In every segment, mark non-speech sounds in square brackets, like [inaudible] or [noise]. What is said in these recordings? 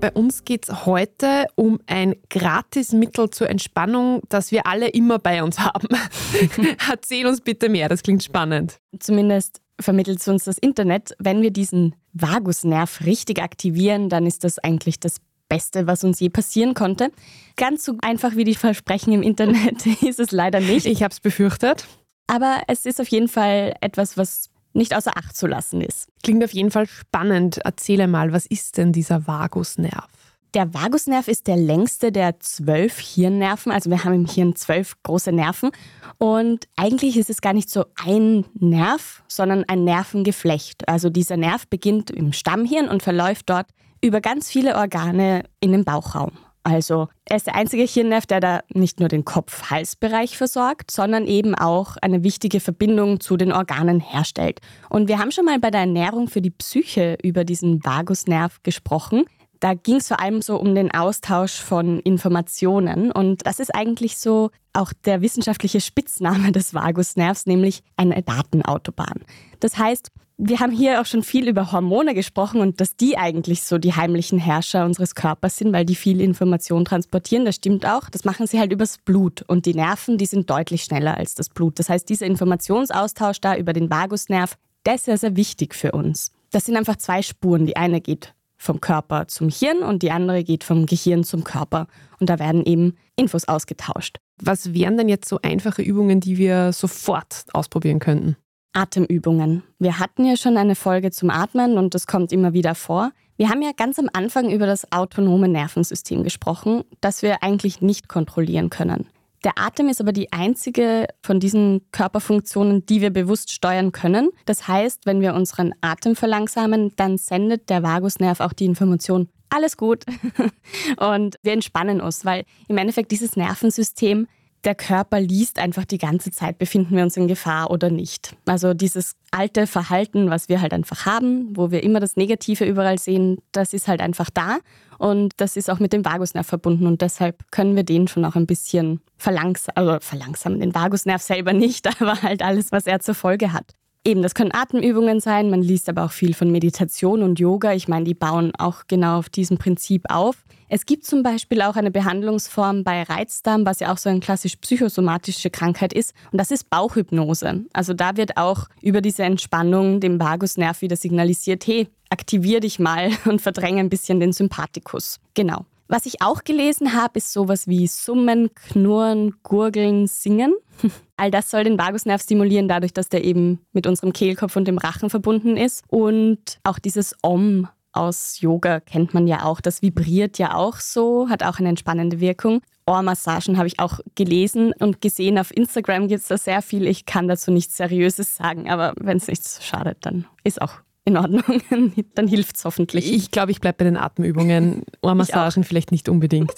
Bei uns geht es heute um ein Gratismittel zur Entspannung, das wir alle immer bei uns haben. [laughs] Erzähl uns bitte mehr, das klingt spannend. Zumindest vermittelt uns das Internet. Wenn wir diesen Vagusnerv richtig aktivieren, dann ist das eigentlich das Beste, was uns je passieren konnte. Ganz so einfach wie die Versprechen im Internet [laughs] ist es leider nicht. Ich habe es befürchtet. Aber es ist auf jeden Fall etwas, was nicht außer Acht zu lassen ist. Klingt auf jeden Fall spannend. Erzähle mal, was ist denn dieser Vagusnerv? Der Vagusnerv ist der längste der zwölf Hirnnerven. Also wir haben im Hirn zwölf große Nerven. Und eigentlich ist es gar nicht so ein Nerv, sondern ein Nervengeflecht. Also dieser Nerv beginnt im Stammhirn und verläuft dort über ganz viele Organe in den Bauchraum. Also er ist der einzige Hirnnerv, der da nicht nur den Kopf-Hals-Bereich versorgt, sondern eben auch eine wichtige Verbindung zu den Organen herstellt. Und wir haben schon mal bei der Ernährung für die Psyche über diesen Vagusnerv gesprochen. Da ging es vor allem so um den Austausch von Informationen. Und das ist eigentlich so auch der wissenschaftliche Spitzname des Vagusnervs, nämlich eine Datenautobahn. Das heißt, wir haben hier auch schon viel über Hormone gesprochen und dass die eigentlich so die heimlichen Herrscher unseres Körpers sind, weil die viel Information transportieren. Das stimmt auch. Das machen sie halt übers Blut. Und die Nerven, die sind deutlich schneller als das Blut. Das heißt, dieser Informationsaustausch da über den Vagusnerv, der ist sehr, sehr wichtig für uns. Das sind einfach zwei Spuren. Die eine geht vom Körper zum Hirn und die andere geht vom Gehirn zum Körper. Und da werden eben Infos ausgetauscht. Was wären denn jetzt so einfache Übungen, die wir sofort ausprobieren könnten? Atemübungen. Wir hatten ja schon eine Folge zum Atmen und das kommt immer wieder vor. Wir haben ja ganz am Anfang über das autonome Nervensystem gesprochen, das wir eigentlich nicht kontrollieren können. Der Atem ist aber die einzige von diesen Körperfunktionen, die wir bewusst steuern können. Das heißt, wenn wir unseren Atem verlangsamen, dann sendet der Vagusnerv auch die Information, alles gut. [laughs] Und wir entspannen uns, weil im Endeffekt dieses Nervensystem der Körper liest einfach die ganze Zeit, befinden wir uns in Gefahr oder nicht. Also dieses alte Verhalten, was wir halt einfach haben, wo wir immer das Negative überall sehen, das ist halt einfach da und das ist auch mit dem Vagusnerv verbunden und deshalb können wir den schon auch ein bisschen verlangsamen, also verlangsamen, den Vagusnerv selber nicht, [laughs] aber halt alles, was er zur Folge hat. Eben, das können Atemübungen sein, man liest aber auch viel von Meditation und Yoga. Ich meine, die bauen auch genau auf diesem Prinzip auf. Es gibt zum Beispiel auch eine Behandlungsform bei Reizdarm, was ja auch so eine klassisch psychosomatische Krankheit ist. Und das ist Bauchhypnose. Also da wird auch über diese Entspannung dem Vagusnerv wieder signalisiert, hey, aktivier dich mal [laughs] und verdränge ein bisschen den Sympathikus. Genau. Was ich auch gelesen habe, ist sowas wie Summen, Knurren, Gurgeln, Singen. [laughs] All das soll den Vagusnerv stimulieren, dadurch, dass der eben mit unserem Kehlkopf und dem Rachen verbunden ist. Und auch dieses Om aus Yoga kennt man ja auch. Das vibriert ja auch so, hat auch eine entspannende Wirkung. Ohrmassagen habe ich auch gelesen und gesehen. Auf Instagram gibt es da sehr viel. Ich kann dazu nichts Seriöses sagen, aber wenn es nichts schadet, dann ist auch in Ordnung. [laughs] dann hilft es hoffentlich. Ich glaube, ich bleibe bei den Atemübungen. [laughs] Ohrmassagen vielleicht nicht unbedingt.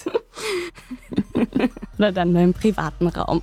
[laughs] Oder dann nur im privaten Raum.